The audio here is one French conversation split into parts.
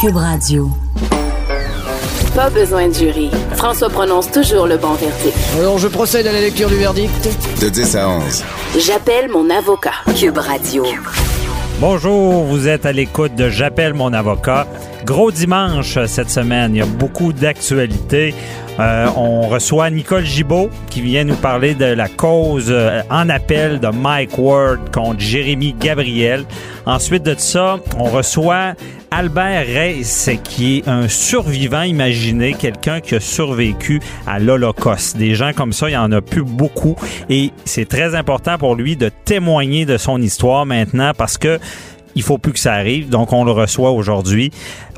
Cube Radio. Pas besoin de jury. François prononce toujours le bon verdict. Alors, je procède à la lecture du verdict. De 10 à 11. J'appelle mon avocat. Cube Radio. Bonjour, vous êtes à l'écoute de J'appelle mon avocat. Gros dimanche euh, cette semaine, il y a beaucoup d'actualités. Euh, on reçoit Nicole Gibault qui vient nous parler de la cause euh, en appel de Mike Ward contre Jérémy Gabriel. Ensuite de ça, on reçoit Albert Reis, qui est un survivant imaginé, quelqu'un qui a survécu à l'Holocauste. Des gens comme ça, il y en a plus beaucoup et c'est très important pour lui de témoigner de son histoire maintenant parce que il faut plus que ça arrive, donc on le reçoit aujourd'hui.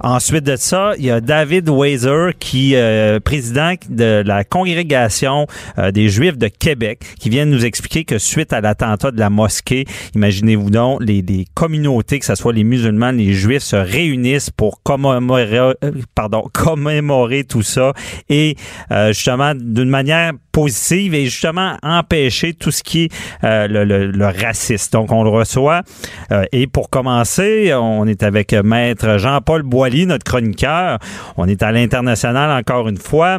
Ensuite de ça, il y a David Weiser, qui est président de la congrégation euh, des Juifs de Québec, qui vient nous expliquer que suite à l'attentat de la mosquée, imaginez-vous donc, les, les, communautés, que ce soit les musulmans, les Juifs, se réunissent pour commémorer, euh, pardon, commémorer tout ça et euh, justement d'une manière positive et justement empêcher tout ce qui est le, le, le, racisme. Donc on le reçoit et pour commencer, on est avec maître Jean-Paul Notre chroniqueur. On est à l'international encore une fois.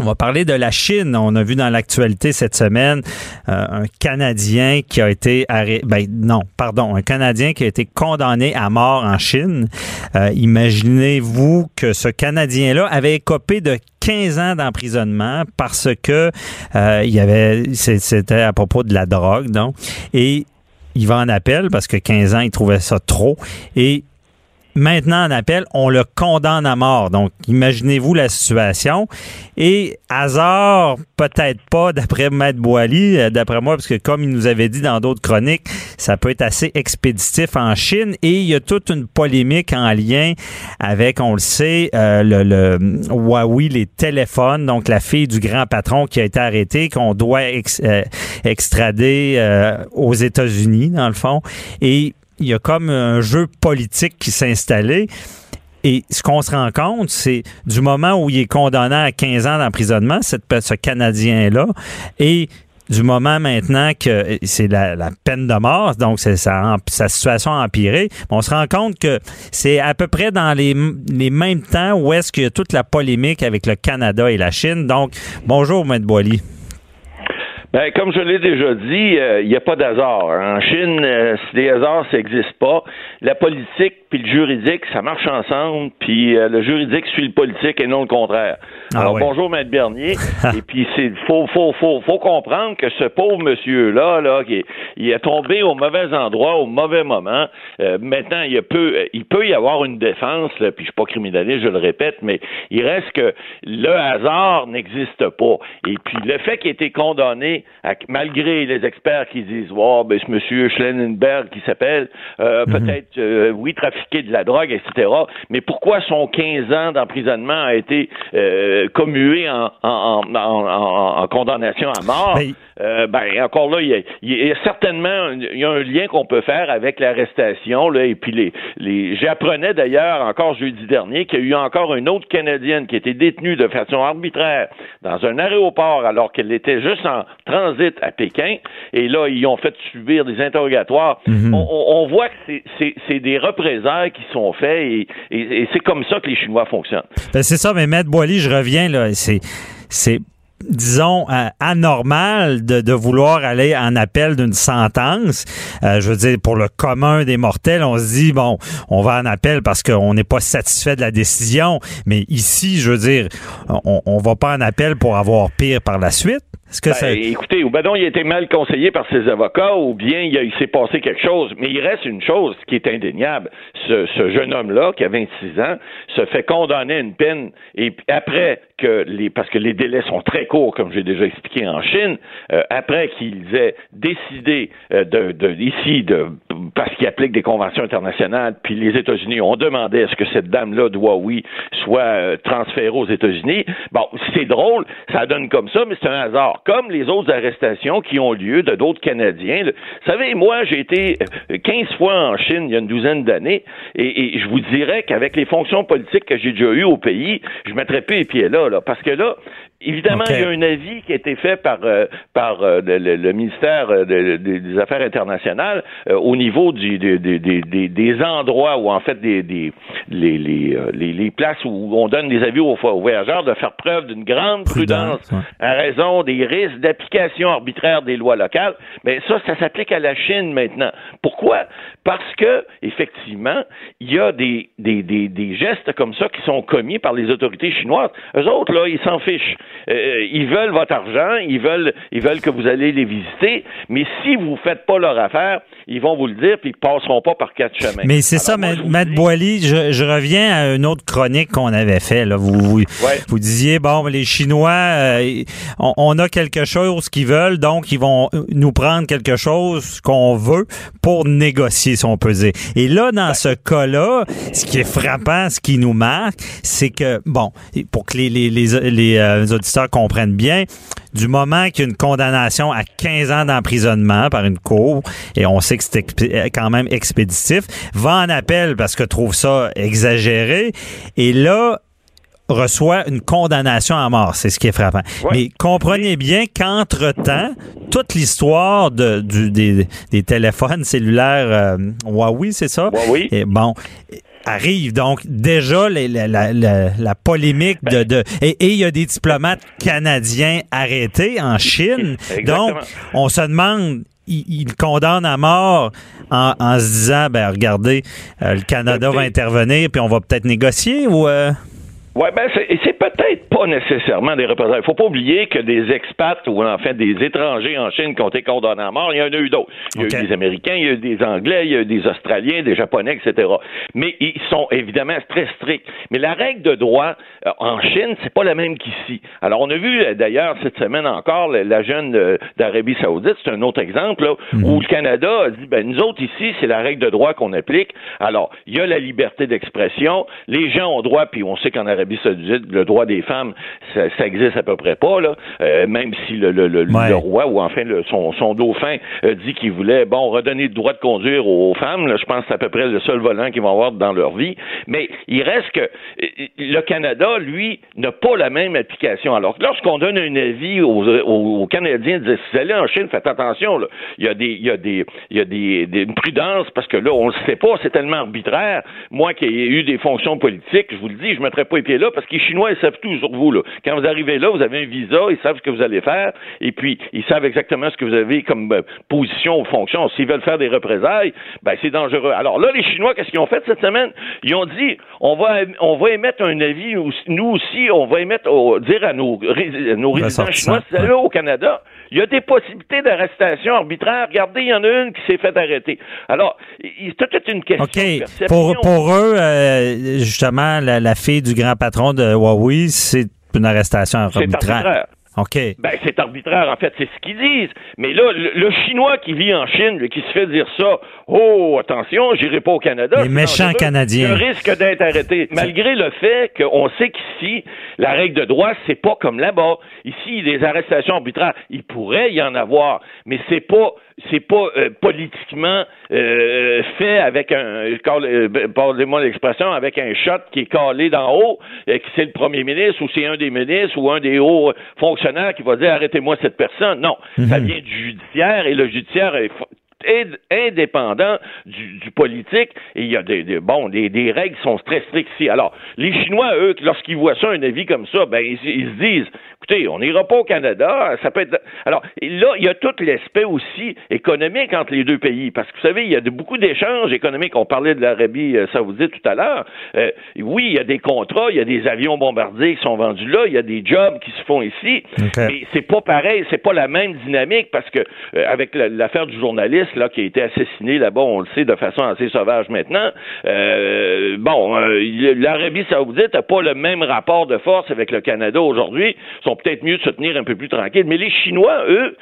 On va parler de la Chine. On a vu dans l'actualité cette semaine euh, un Canadien qui a été arrêté. Ben non, pardon, un Canadien qui a été condamné à mort en Chine. Euh, Imaginez-vous que ce Canadien-là avait écopé de 15 ans d'emprisonnement parce que euh, il y avait c'était à propos de la drogue, donc et il va en appel parce que 15 ans, il trouvait ça trop et maintenant en appel, on le condamne à mort. Donc, imaginez-vous la situation. Et hasard, peut-être pas, d'après Maître Boily, d'après moi, parce que comme il nous avait dit dans d'autres chroniques, ça peut être assez expéditif en Chine. Et il y a toute une polémique en lien avec, on le sait, euh, le, le, Huawei, les téléphones. Donc, la fille du grand patron qui a été arrêtée, qu'on doit euh, extrader euh, aux États-Unis, dans le fond. Et il y a comme un jeu politique qui s'est installé. Et ce qu'on se rend compte, c'est du moment où il est condamné à 15 ans d'emprisonnement, ce Canadien-là, et du moment maintenant que c'est la, la, peine de mort, donc c'est sa, sa situation a empiré, on se rend compte que c'est à peu près dans les, les mêmes temps où est-ce qu'il y a toute la polémique avec le Canada et la Chine. Donc, bonjour, M. Boily. Ben, comme je l'ai déjà dit, il euh, n'y a pas d'hasard. En Chine, euh, des hasards, ça n'existe pas. La politique puis le juridique, ça marche ensemble, puis euh, le juridique suit le politique et non le contraire. Ah Alors, bonjour, Maître Bernier. et puis, c'est faut, faut, faut, faut comprendre que ce pauvre monsieur-là, là, qui il est tombé au mauvais endroit, au mauvais moment. maintenant, il peut, il peut y avoir une défense, là, puis je suis pas criminaliste, je le répète, mais il reste que le hasard n'existe pas. Et puis, le fait qu'il ait été condamné malgré les experts qui disent, wow, ben, ce monsieur Schellenberg qui s'appelle, euh, mhm. peut-être, euh, oui, de la drogue, etc. Mais pourquoi son 15 ans d'emprisonnement a été euh, commué en, en, en, en, condamnation à mort? Euh, ben, encore là, il y, a, certainement il y a un lien qu'on peut faire avec l'arrestation, là, et puis les, les j'apprenais d'ailleurs encore jeudi dernier qu'il y a eu encore une autre Canadienne qui était détenue de façon arbitraire dans un aéroport alors qu'elle était juste en transit à Pékin, et là, ils ont fait subir des interrogatoires. Mhm. on, on, voit que c'est des qui sont faits, et, c'est comme ça que les Chinois fonctionnent. Ben, c'est ça, mais Maître Boily, je reviens, là, c'est c'est disons, euh, anormal de, vouloir aller en appel d'une sentence. Euh, je veux dire, pour le commun des mortels, on se dit, bon, on va en appel parce qu'on n'est pas satisfait de la décision. Mais ici, je veux dire, on, on va pas en appel pour avoir pire par la suite. Est-ce que Ben, ça... Écoutez, ou ben non, il a été mal conseillé par ses avocats, ou bien il, il s'est passé quelque chose. Mais il reste une chose qui est indéniable. Ce, ce jeune homme-là, qui a 26 ans, se fait condamner à une peine, et après parce que les délais sont très courts, comme j'ai déjà expliqué en Chine, euh, après qu'ils aient décidé euh, de, ici de parce qu'ils appliquent des conventions internationales, puis les États-Unis ont demandé à ce que cette dame-là de Huawei soit euh, transférée aux États-Unis. Bon, c'est drôle, ça donne comme ça, mais c'est un hasard. Comme les autres arrestations qui ont lieu de d'autres Canadiens. Vous savez, moi, j'ai été euh, 15 fois en Chine il y a une douzaine d'années, et, et je vous dirais qu'avec les fonctions politiques que j'ai déjà eues au pays, je mettrais plus les pieds là, parce que là, Évidemment, il y a un avis qui a été fait par euh, par euh, le, le- ministère euh, de- de- des Affaires internationales euh, au niveau du, des- endroits où en fait des, des les, les, les, les places où on donne des avis aux, aux voyageurs de faire preuve d'une grande Prudence, prudence, ouais. à raison des risques d'application arbitraire des lois locales. Mais ça, ça s'applique à la Chine maintenant. Pourquoi? Parce que effectivement, il y a des, des, des, des gestes comme ça qui sont commis par les autorités chinoises. Eux autres là, ils s'en fichent. Euh, ils veulent votre argent, ils veulent, ils veulent que vous allez les visiter, mais si vous faites pas leur affaire, ils vont vous le dire, puis ils passeront pas par quatre chemins. Mais c'est ça, moi, Matt dis- Boily, je, je reviens à une autre chronique qu'on avait fait. Là. Vous, vous, vous disiez, bon, les Chinois, euh, on, on a quelque chose qu'ils veulent, donc ils vont nous prendre quelque chose qu'on veut pour négocier, si on peut dire. Et là, dans ce cas-là, ce qui est frappant, ce qui nous marque, c'est que, bon, pour que les, les, les, les, euh, auditeurs comprennent bien, du moment qu'il y a une condamnation à 15 ans d'emprisonnement par une cour, et on sait que c'est quand même expéditif, va en appel parce que trouve ça exagéré, et là, reçoit une condamnation à mort. C'est ce qui est frappant. Ouais. Mais comprenez bien qu'entre-temps, toute l'histoire de, du, des, des téléphones cellulaires euh, Huawei, c'est ça? Huawei. Et bon, arrive. Donc, déjà, les- la, la, la, la polémique de... de et il y a des diplomates canadiens arrêtés en Chine. Exactement. Donc, on se demande... Il, il condamne à mort en, en se disant, ben regardez, euh, le Canada va Écoutez- intervenir, puis on va peut-être négocier ou... euh, Oui, ben c'est peut-être pas nécessairement des représailles. Il faut pas oublier que des expats ou en fait des étrangers en Chine qui ont été condamnés à mort, il y en a eu d'autres. Il y a eu des Américains, il y a eu des Anglais, il y a eu des Australiens, des Japonais, etc. Mais ils sont évidemment très stricts. Mais la règle de droit euh, en Chine, c'est pas la même qu'ici. Alors on a vu euh, d'ailleurs cette semaine encore la, la jeune euh, d'Arabie Saoudite, c'est un autre exemple là, où le Canada a dit ben nous autres ici c'est la règle de droit qu'on applique. Alors il y a la liberté d'expression, les gens ont droit, puis on sait qu'en Arabie Saoudite le droit des femmes ça, ça existe à peu près pas là, Euh, même si le, le, le, Ouais. le roi ou enfin son, son dauphin euh, dit qu'il voulait bon redonner le droit de conduire aux femmes. Là, je pense que c'est à peu près le seul volant qu'ils vont avoir dans leur vie. Mais il reste que euh, le Canada, lui, n'a pas la même application. Alors lorsqu'on donne un avis aux, aux, aux Canadiens, de dire, si vous allez en Chine, faites attention. Là. Il y a des, il y a des, il y a des, des- une prudence parce que là, on le sait pas, c'est tellement arbitraire. Moi qui ai eu des fonctions politiques, je vous le dis, je mettrai pas les là parce que les Chinois, ils savent tout sur vous. Là. Quand vous arrivez là, vous avez un visa, ils savent ce que vous allez faire, et puis ils savent exactement ce que vous avez comme euh, position ou fonction. S'ils veulent faire des représailles, ben c'est dangereux. Alors là, les Chinois, qu'est-ce qu'ils ont fait cette semaine? Ils ont dit on va on va émettre un avis, nous nous aussi, on va émettre dire à nos, ré- nos résidents Ressortissants, chinois, si vous allez au Canada, il y a des possibilités d'arrestation arbitraire. Regardez, il y en a une qui s'est fait arrêter. Alors, il- c'est toute une question de OK. perception. Pour, pour eux, euh, justement, la, la fille du grand patron de Huawei, c'est une arrestation arbitraire. arbitraire. OK. Ben, c'est arbitraire, en fait, c'est ce qu'ils disent. Mais là, le, le Chinois qui vit en Chine, lui, qui se fait dire ça, oh, attention, j'irai pas au Canada. Les méchants. Canadiens. Le risque d'être arrêté. Malgré le fait qu'on sait qu'ici, la règle de droit, c'est pas comme là-bas. Ici, des arrestations arbitraires, il pourrait y en avoir, mais c'est pas, c'est pas euh, politiquement euh, fait avec un, euh, pardonnez-moi l'expression, avec un shot qui est calé d'en haut, euh, que c'est le premier ministre ou c'est un des ministres ou un des hauts fonctionnaires qui va dire arrêtez-moi cette personne. Non, ça vient du judiciaire et le judiciaire est indépendant du, du politique et il y a des, des- bon des, des règles qui sont très strictes ici. Alors les Chinois eux lorsqu'ils voient ça un avis comme ça ben ils, ils se disent écoutez, on n'ira pas au Canada, ça peut être... Alors, là, il y a tout l'aspect aussi économique entre les deux pays, parce que vous savez, il y a de, beaucoup d'échanges économiques. On parlait de l'Arabie euh, saoudite tout à l'heure. Euh, oui, il y a des contrats, il y a des avions bombardiers qui sont vendus là, il y a des jobs qui se font ici, mais c'est pas pareil, c'est pas la même dynamique, parce que euh, avec l'affaire du journaliste là qui a été assassiné là-bas, on le sait de façon assez sauvage maintenant. bon, l'Arabie saoudite n'a pas le même rapport de force avec le Canada aujourd'hui, sont peut-être mieux de se tenir un peu plus tranquille. Mais les Chinois, eux,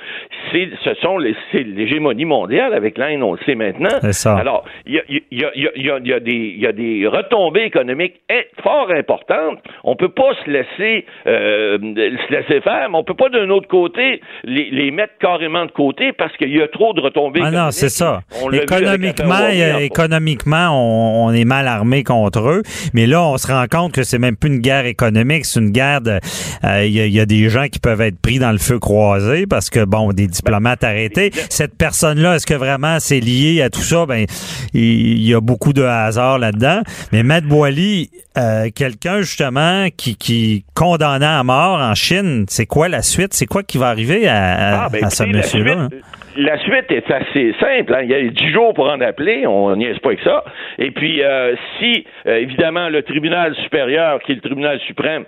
c'est, ce sont les, c'est l'hégémonie mondiale avec l'Inde, on le sait maintenant. Ça. Alors, il y a, y, a, y, a, y, a des, retombées économiques fort importantes. On peut pas se laisser euh, se laisser faire, mais on peut pas d'un autre côté les, les, mettre carrément de côté parce qu'il y a trop de retombées. Ah non, c'est ça. économiquement, économiquement, on, on, est mal armé contre eux, mais là, on se rend compte que c'est même plus une guerre économique, c'est une guerre de. Euh, il y, y, a des gens qui peuvent être pris dans le feu croisé parce que bon, des diplomates arrêtés. Cette personne-là, est-ce que vraiment c'est lié à tout ça? Ben, il y, a beaucoup de hasard là-dedans. Mais Matt Boily, euh, quelqu'un justement qui, qui condamné à mort en Chine, c'est quoi la suite? C'est quoi qui va arriver à, ah, ben, ce monsieur-là? la suite est assez simple. Hein. Il y a dix jours pour en appeler, on n'y est pas avec ça. Et puis, euh, si, euh, évidemment, le tribunal supérieur, qui est le tribunal suprême,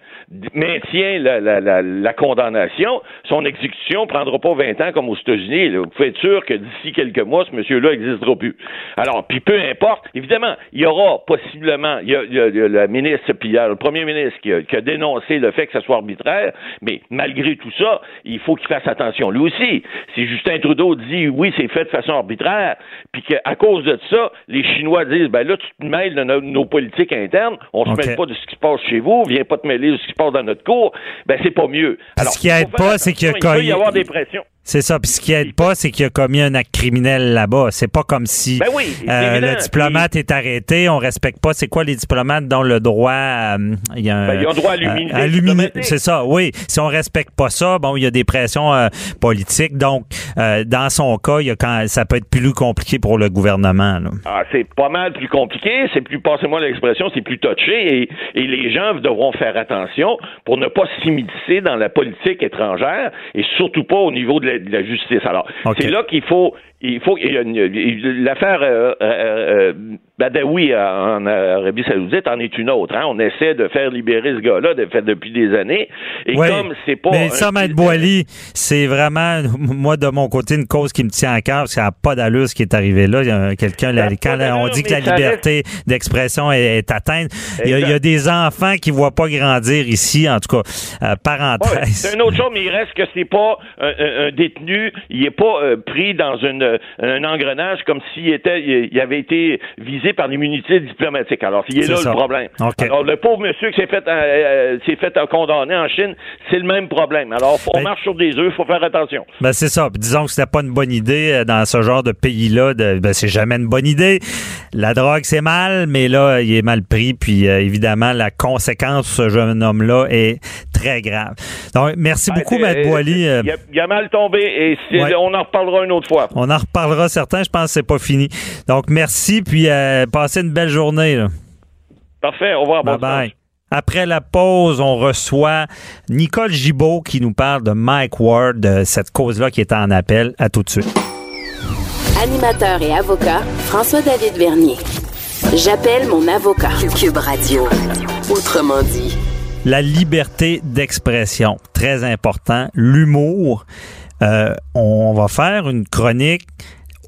maintient la, la, la, condamnation, son exécution prendra pas 20 ans comme aux États-Unis. Vous pouvez être sûr que d'ici quelques mois, ce monsieur-là n'existera plus. Alors, puis peu importe, évidemment, il y aura possiblement, il y a, il ministre, puis il y a le premier ministre qui a, qui a, dénoncé le fait que ça soit arbitraire, mais malgré tout ça, il faut qu'il fasse attention lui aussi. Si Justin Trudeau dit oui, c'est fait de façon arbitraire, puis qu'à cause de ça, les Chinois disent ben là, tu te mêles de nos, politiques internes, on se mêle pas de ce qui se passe chez vous, viens pas te mêler de ce qui se passe dans notre cour, ben c'est pas mieux. Alors, ce qui aide pas, c'est qu'il y a il peut y avoir des pressions. C'est ça. Puis ce qui aide pas, c'est qu'il a commis un acte criminel là-bas. C'est pas comme si ben oui, euh, le diplomate est arrêté, on respecte pas. C'est quoi les diplomates dont le droit euh, il y a un, ben, ils ont droit à euh, l'humilité. c'est ça. Oui. Si on respecte pas ça, bon, il y a des pressions politiques. Donc, dans son cas, il y a quand ça peut être plus compliqué pour le gouvernement. Là. Ah, c'est pas mal plus compliqué. C'est plus, passez-moi l'expression, c'est plus touché. Et, et les gens devront faire attention pour ne pas s'immiscer dans la politique étrangère et surtout pas au niveau de la de la justice. Alors, c'est là qu'il faut il faut l'affaire euh, euh, euh, Badawi en Arabie Saoudite en est une autre. Hein. On essaie de faire libérer ce gars-là de fait depuis des années. Et comme c'est pas. Mais ça, Maître Boily, c'est vraiment moi de mon côté une cause qui me tient à cœur parce qu'il n'y a pas d'allure ce qui est arrivé là. Quelqu'un quand on dit que la liberté d'expression est, atteinte, il y, a, des enfants qui voient pas grandir ici, en tout cas. parenthèse. c'est une autre chose, mais il reste que c'est pas un, détenu, il est pas pris dans une euh, un engrenage comme s'il était, il avait été visé par l'immunité diplomatique. Alors, il est, là le problème. Alors, le pauvre monsieur qui s'est fait, euh, euh, s'est fait condamner en Chine, c'est le même problème. Alors, on ben- marche sur des œufs, il faut faire attention. Ben, c'est ça. disons que c'était pas une bonne idée dans ce genre de pays-là. Ben, c'est jamais une bonne idée. La drogue, c'est mal, mais là, il est mal pris. Puis, évidemment, la conséquence de ce jeune homme-là est très grave. Donc, merci ben, beaucoup, Matt Boily. Il a, mal tombé et on en reparlera une autre fois. On en reparlera certains. Je pense que c'est pas fini. Donc, merci, puis euh, passez une belle journée. Parfait. Au revoir. Bye bye. Après la pause, on reçoit Nicole Gibault qui nous parle de Mike Ward, de cette cause-là qui est en appel. À tout de suite. Animateur et avocat, François-David Vernier. J'appelle mon avocat. Cube Radio. Autrement dit. La liberté d'expression, très important. L'humour. Euh, on va faire une chronique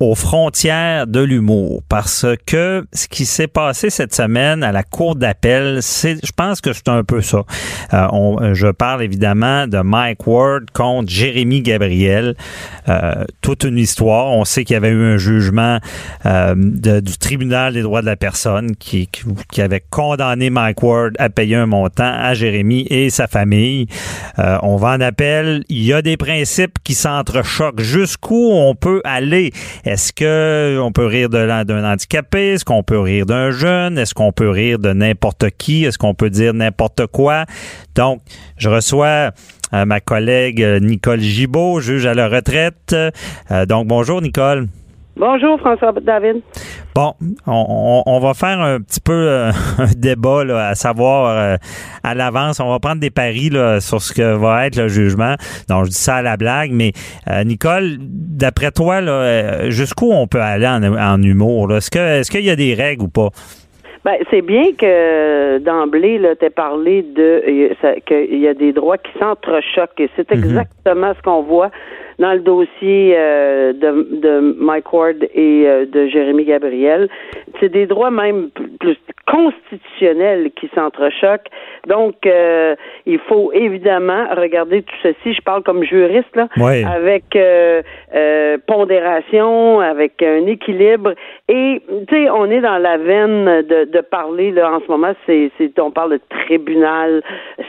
aux frontières de l'humour parce que ce qui s'est passé cette semaine à la cour d'appel, c'est, je pense que c'est un peu ça. Euh, je parle évidemment de Mike Ward contre Jérémy Gabriel. Euh, toute une histoire. On sait qu'il y avait eu un jugement euh, du tribunal des droits de la personne qui, qui, qui, avait condamné Mike Ward à payer un montant à Jérémy et sa famille. On va en appel. Il y a des principes qui s'entrechoquent. Jusqu'où on peut aller? Est-ce que on peut rire d'un handicapé? Est-ce qu'on peut rire d'un jeune? Est-ce qu'on peut rire de n'importe qui? Est-ce qu'on peut dire n'importe quoi? Donc, je reçois euh, ma collègue euh, Nicole Gibault, juge à la retraite. Euh, donc, bonjour, Nicole. Bonjour, François David. Bon, on, on, va faire un petit peu euh, un débat, là, à savoir euh, à l'avance. On va prendre des paris là, sur ce que va être le jugement. Donc, je dis ça à la blague, mais euh, Nicole, d'après toi, là, jusqu'où on peut aller en, en humour? Est-ce que est-ce qu'il y a des règles ou pas? Ben, c'est bien que d'emblée, tu aies parlé de qu'il y a des droits qui s'entrechoquent et c'est mhm. exactement ce qu'on voit dans le dossier euh, de, de, Mike Ward et euh, de Jérémy Gabriel. C'est des droits même plus constitutionnels qui s'entrechoquent. Donc, euh, il faut évidemment regarder tout ceci. Je parle comme juriste, là, avec pondération, avec un équilibre. Et, tu sais, on est dans la veine de, de parler, là, en ce moment, c'est, on parle de tribunal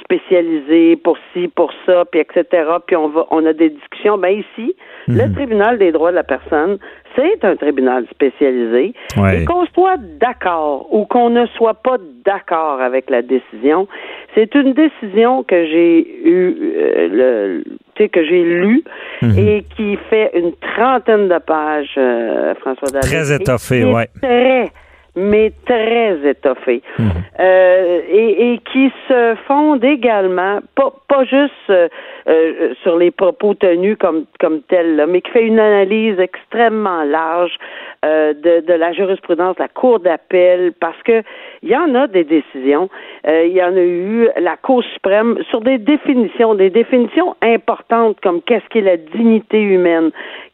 spécialisé pour ci, pour ça, puis etc. Puis on va, on a des discussions. Ben, ici, le mhm. tribunal des droits de la personne, c'est un tribunal spécialisé. Et qu'on soit d'accord ou qu'on ne soit pas d'accord avec la décision, c'est une décision que j'ai eu euh, le que j'ai lu mhm. et qui fait une trentaine de pages, euh, François David. Très étoffé, oui. Très mais très étoffés mhm. euh, et, et, qui se fondent également pas pas juste euh, euh, sur les propos tenus comme comme tels, mais qui fait une analyse extrêmement large de, de la jurisprudence de la Cour d'appel parce que il y en a des décisions, il y en a eu la Cour suprême sur des définitions, des définitions importantes comme qu'est-ce qu'est la dignité humaine,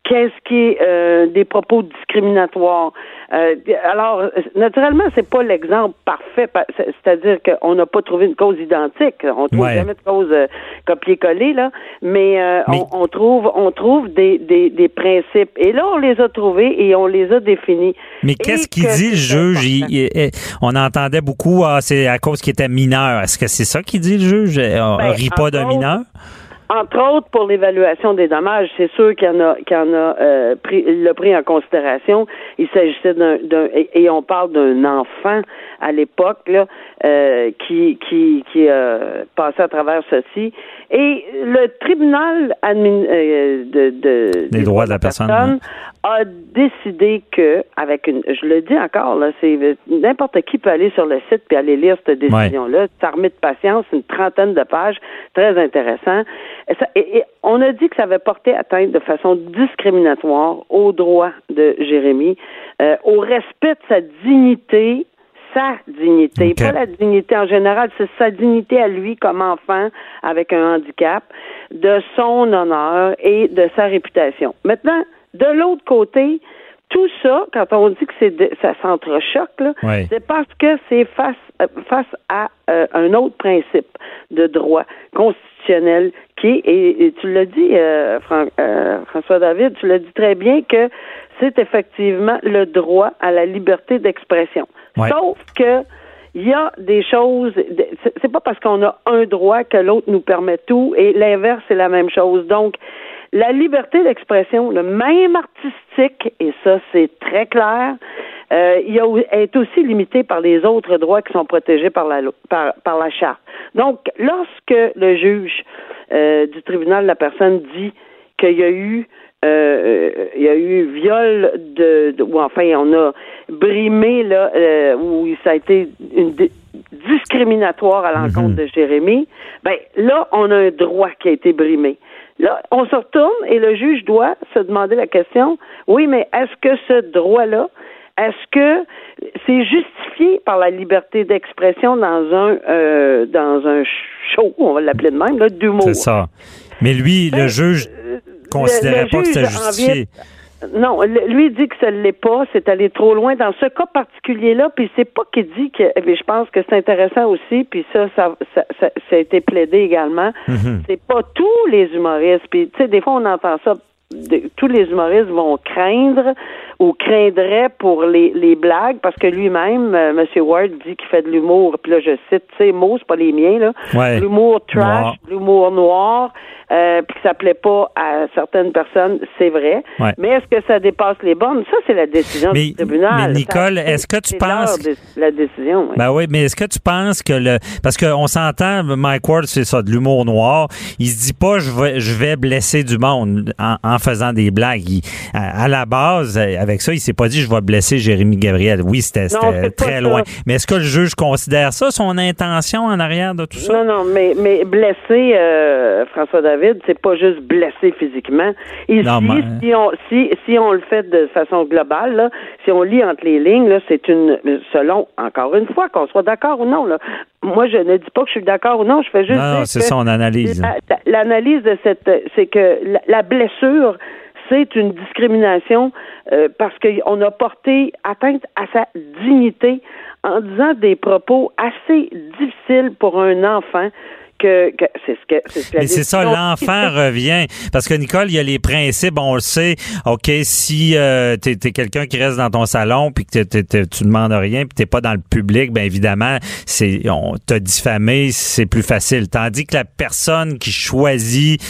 qu'est-ce qui est euh, des propos discriminatoires. Euh, alors, naturellement, c'est pas l'exemple parfait, c'est-à-dire qu'on n'a pas trouvé une cause identique. On trouve jamais de cause euh, copier-coller là, mais, On, trouve, on trouve des, des, des, principes. Et là, on les a trouvés et on les a définis. Mais qu'est-ce qu'il dit le juge? On entendait beaucoup, ah, c'est à cause qu'il était mineur. Est-ce que c'est ça qu'il dit le juge? On ben, rit pas d'un mineur? Entre autres, pour l'évaluation des dommages, c'est sûr qu'il y en a, qu'il y en a euh, pris, l'a pris en considération. Il s'agissait d'un, et, on parle d'un enfant à l'époque là, euh, qui qui qui a passé à travers ceci. Et le tribunal admin, euh, de, de, des, droits de la personne, a décidé que, avec une, je le dis encore là, c'est n'importe qui peut aller sur le site puis aller lire cette décision-là. C'est armé de patience, une trentaine de pages, très intéressant. Et, on a dit que ça avait porté atteinte de façon discriminatoire aux droits de Jérémy, euh, au respect de sa dignité sa dignité, pas la dignité en général, c'est sa dignité à lui comme enfant avec un handicap, de son honneur et de sa réputation. Maintenant, de l'autre côté, tout ça, quand on dit que c'est ça s'entrechoque, c'est parce que c'est face euh, face à euh, un autre principe de droit constitutionnel qui est, et, tu l'as dit, euh, François David, tu l'as dit très bien que c'est effectivement le droit à la liberté d'expression. Sauf que il y a des choses, c'est pas parce qu'on a un droit que l'autre nous permet tout, et l'inverse, c'est la même chose. Donc, la liberté d'expression, le même artistique, et ça, c'est très clair, euh, il est aussi limité par les autres droits qui sont protégés par la, par, par la charte. Donc, lorsque le juge euh, du tribunal de la personne dit qu'il y a eu euh, il y a eu viol de, ou enfin on a brimé là euh, où ça a été une discriminatoire à l'encontre mhm. de Jérémy, ben là on a un droit qui a été brimé. Là, on se retourne et le juge doit se demander la question, oui, mais est-ce que ce droit-là, est-ce que c'est justifié par la liberté d'expression dans un euh, dans un show, on va l'appeler de même, là, d'humour? C'est ça. Mais lui, le ben, juge euh, considérait pas que c'était justifié. Non, lui dit que ça ne l'est pas, c'est aller trop loin dans ce cas particulier-là, puis c'est pas qu'il dit que, mais je pense que c'est intéressant aussi, puis ça, ça, ça, ça, a été plaidé également. Mm-hmm. C'est pas tous les humoristes, puis tu sais, des fois on entend ça tous les humoristes vont craindre ou craindraient pour les, les blagues parce que lui-même, euh, M. Ward dit qu'il fait de l'humour. Puis là, je cite ses mots, c'est pas les miens là. L'humour trash, l'humour noir euh, puis que ça plaît pas à certaines personnes, c'est vrai. Mais est-ce que ça dépasse les bornes? Ça, c'est la décision du tribunal. Mais Nicole, est-ce que tu penses... La décision, oui. Ben oui, mais est-ce que tu penses que le... Parce qu'on s'entend, Mike Ward, c'est ça, de l'humour noir. Il se dit pas, je vais, je vais blesser du monde en, faisant des blagues. à, la base, avec avec ça. Il s'est pas dit je vais blesser Jérémy Gabriel. Oui, c'était très loin. Mais est-ce que le juge considère ça, son intention en arrière de tout ça? Non, non, mais, mais blesser euh, François David, c'est pas juste blesser physiquement. Ici, si, on, si, si on le fait de façon globale, là, si on lit entre les lignes, c'est une selon, encore une fois, qu'on soit d'accord ou non, là, moi, je ne dis pas que je suis d'accord ou non, je fais juste. Non, c'est son analyse. L'analyse de cette, c'est que la, blessure, c'est une discrimination euh, parce qu'on a porté atteinte à sa dignité en disant des propos assez difficiles pour un enfant que, c'est ce que c'est Mais c'est ça, l'enfant revient. Parce que Nicole, il y a les principes, on le sait. OK, si euh, t'es es, quelqu'un qui reste dans ton salon puis que tu demandes rien puis t'es pas dans le public, ben évidemment, c'est on t'a diffamé, c'est plus facile. Tandis que la personne qui choisit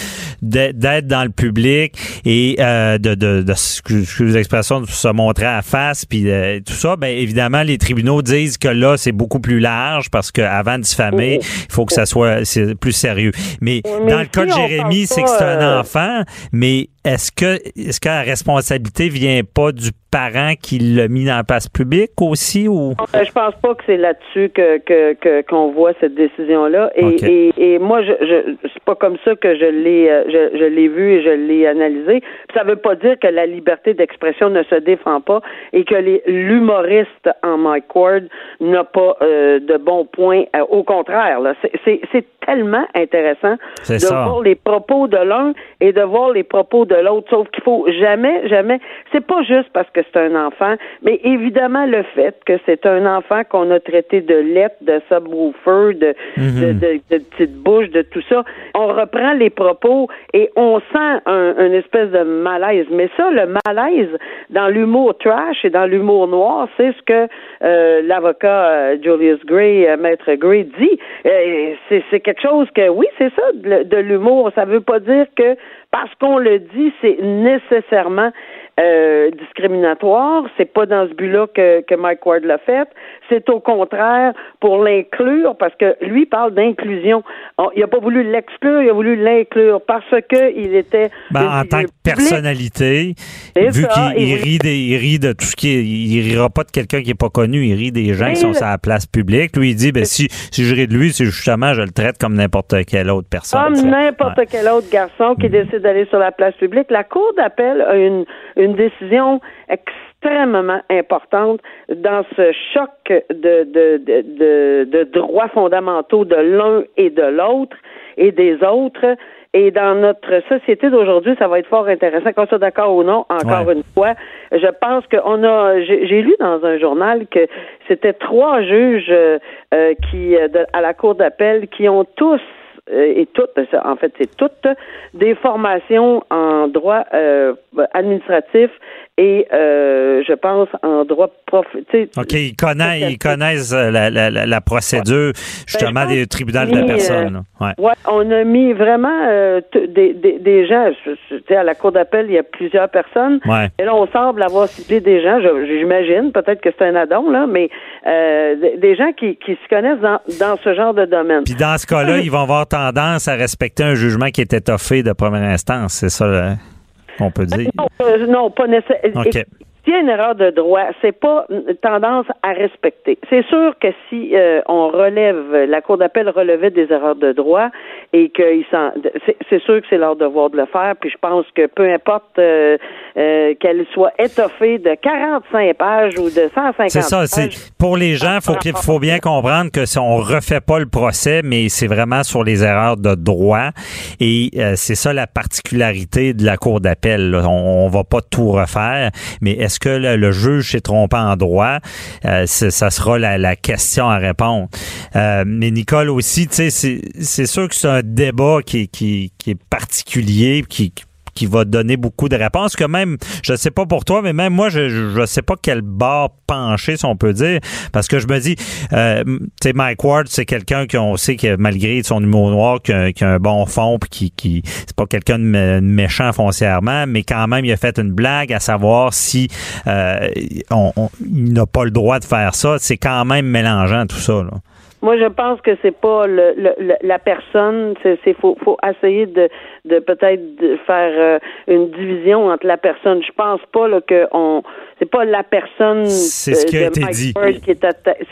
d'être dans le public et euh, de, de, de, de l'expression de se montrer à face puis euh, tout ça, ben évidemment, les tribunaux disent que là, c'est beaucoup plus large parce qu'avant de diffamer, il faut que ça soit plus sérieux. Mais, dans le cas de Jérémy, c'est que c'est un euh, enfant, mais est-ce que est-ce que la responsabilité vient pas du parent qui l'a mis dans la place publique aussi ou? Euh, Je pense pas que c'est là-dessus que qu'on voit cette décision là et, et, moi je, je c'est pas comme ça que je l'ai euh, je, je l'ai vu et je l'ai analysé. Ça veut pas dire que la liberté d'expression ne se défend pas et que l'humoriste en Mike Ward n'a pas euh, de bons points. au contraire, là, c'est, c'est tellement intéressant de voir les propos de l'un et de voir les propos de l'autre. Sauf qu'il faut jamais, jamais. C'est pas juste parce que c'est un enfant, mais évidemment le fait que c'est un enfant qu'on a traité de lettre, de subwoofer, de, mhm. de, de, petite bouche, de tout ça. On reprend les propos et on sent un, une espèce de malaise. Mais ça, le malaise dans l'humour trash et dans l'humour noir, c'est ce que euh, l'avocat euh, Julius Gray, euh, maître Gray, dit. c'est quelque chose que oui, c'est ça de, de l'humour. Ça veut pas dire que parce qu'on le dit, c'est nécessairement euh, discriminatoire. C'est pas dans ce but-là que, que Mike Ward l'a fait. C'est au contraire pour l'inclure, parce que lui parle d'inclusion. Il a pas voulu l'exclure, il a voulu l'inclure parce que il était. Ben, en tant que personnalité, vu qu'il rit, des, il rit de tout ce qui est, il rira pas de quelqu'un qui est pas connu, il rit des gens qui sont à la place publique. Lui, il dit, ben si, si je ris de lui, c'est justement, je le traite comme n'importe quelle autre personne. Comme n'importe quel autre garçon qui mm-hmm. décide d'aller sur la place publique. La Cour d'appel a une, une décision extrêmement importante dans ce choc de, de, de, de, droits fondamentaux de l'un et de l'autre et des autres. Et dans notre société d'aujourd'hui, ça va être fort intéressant, qu'on soit d'accord ou non, encore une fois. Je pense qu'on a, j'ai lu dans un journal que c'était trois juges euh, euh, qui, à la Cour d'appel, qui ont tous et toutes, en fait, c'est toutes des formations en droit euh, administratif et euh, je pense en droit prof. OK, ils connaissent, ils connaissent la, la, la procédure justement ben, des tribunaux de la personne. ouais. ouais. on a mis vraiment des, des, des, gens. à la cour d'appel, il y a plusieurs personnes. Ouais. Et là, on semble avoir ciblé des gens. J'imagine, peut-être que c'est un addon là, mais des gens qui, qui se connaissent dans, dans ce genre de domaine. Puis dans ce cas-là, ils vont avoir tendance à respecter un jugement qui était toffé de première instance. C'est ça qu'on peut dire? Non, euh, non pas nécessairement. S'il y a une erreur de droit, c'est pas tendance à respecter. C'est sûr que si euh, on relève, la Cour d'appel relevait des erreurs de droit et qu'ils c'est sûr que c'est leur devoir de le faire. Puis je pense que peu importe euh, euh, qu'elle soit étoffée de 45 pages ou de 150 C'est ça. C'est pour les gens, faut qu'il faut bien comprendre que si on refait pas le procès, mais c'est vraiment sur les erreurs de droit et c'est ça la particularité de la Cour d'appel. On, on va pas tout refaire, mais est-ce que le, juge s'est trompé en droit? Euh, ça sera la, question à répondre. Euh, mais Nicole aussi, c'est sûr que c'est un débat qui, qui, qui est particulier, qui, qui va donner beaucoup de réponses. Que même, je sais pas pour toi, mais même moi, je je sais pas quel bord pencher, si on peut dire, parce que je me dis, euh, tu sais, Mike Ward, c'est quelqu'un qu'on sait que malgré son humour noir, qui a, un bon fond, puis qui, qui c'est pas quelqu'un de méchant foncièrement, mais quand même, il a fait une blague à savoir si euh, on, n'a pas le droit de faire ça. C'est quand même mélangeant tout ça. Là. Moi, je pense que c'est pas le, le- la personne. C'est faut, faut essayer de, de peut-être de faire euh, une division entre la personne. Je pense pas là, que on. C'est pas la personne. C'est ce qui a été Mike dit. Bird qui est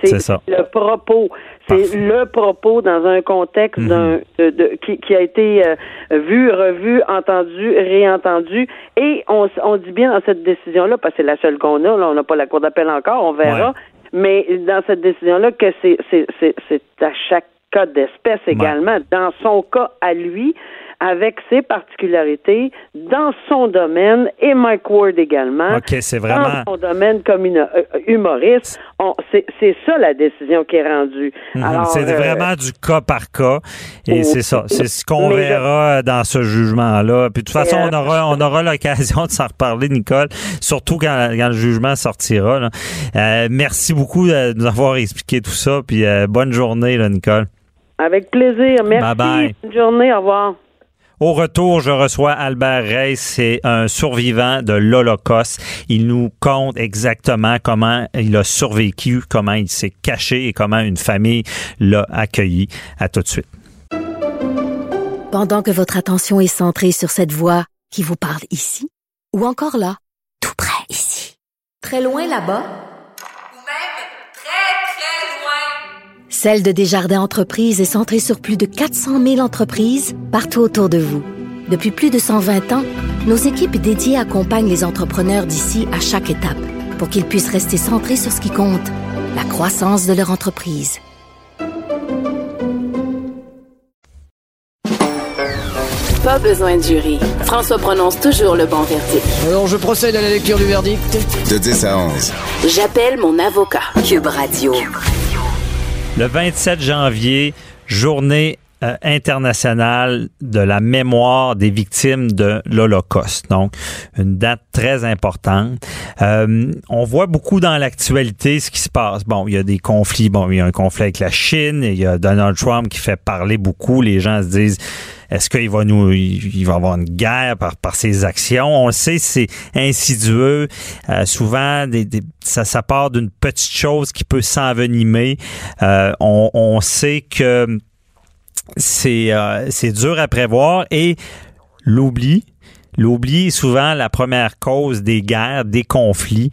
C'est le propos. C'est le propos dans un contexte Mhm. d'un de, de- qui, qui a été euh, vu, revu, entendu, réentendu. Et on, on dit bien dans cette décision-là, parce que c'est la seule qu'on a. Là, on n'a pas la cour d'appel encore. On verra. Ouais. Mais dans cette décision-là, que c'est c'est c'est c'est à chaque cas d'espèce également, dans son cas à lui, avec ses particularités, dans son domaine, et Mike Ward également. OK, c'est vraiment. Dans son domaine comme une, euh, humoriste, c'est c'est ça la décision qui est rendue. Mhm. Alors, c'est euh, vraiment du cas par cas. Et oh. c'est ça. C'est ce qu'on verra dans ce jugement-là. Puis de toute façon, on aura, on aura l'occasion de s'en reparler, Nicole, surtout quand, quand le jugement sortira. là. Euh, merci beaucoup de nous avoir expliqué tout ça. Puis euh, bonne journée, là, Nicole. avec plaisir. Merci. Bye-bye. Bonne journée. Au revoir. Au retour, je reçois Albert Rey, c'est un survivant de l'Holocauste. Il nous conte exactement comment il a survécu, comment il s'est caché et comment une famille l'a accueilli. À tout de suite. Pendant que votre attention est centrée sur cette voix qui vous parle ici, ou encore là, tout près ici, très loin là-bas, Ou même très, très loin. Celle de Desjardins Entreprises est centrée sur plus de 400 000 entreprises partout autour de vous. Depuis plus de 120 ans, nos équipes dédiées accompagnent les entrepreneurs d'ici à chaque étape pour qu'ils puissent rester centrés sur ce qui compte, la croissance de leur entreprise. Pas besoin de jury. François prononce toujours le bon verdict. Alors, je procède à la lecture du verdict. De 10 à 11. J'appelle mon avocat. Cube Radio. Le 27 janvier, journée euh, de la mémoire des victimes de l'Holocauste. Donc, une date très importante. Euh, on voit beaucoup dans l'actualité ce qui se passe. Bon, il y a des conflits. Bon, il y a un conflit avec la Chine. Il y a Donald Trump qui fait parler beaucoup. Les gens se disent, est-ce qu'il va nous, il va avoir une guerre par, par ses actions? On le sait, c'est insidieux. Euh, souvent, des, des- ça, ça part d'une petite chose qui peut s'envenimer. Euh, on, on sait que c'est euh, dur à prévoir et l'oubli. L'oubli est souvent la première cause des guerres, des conflits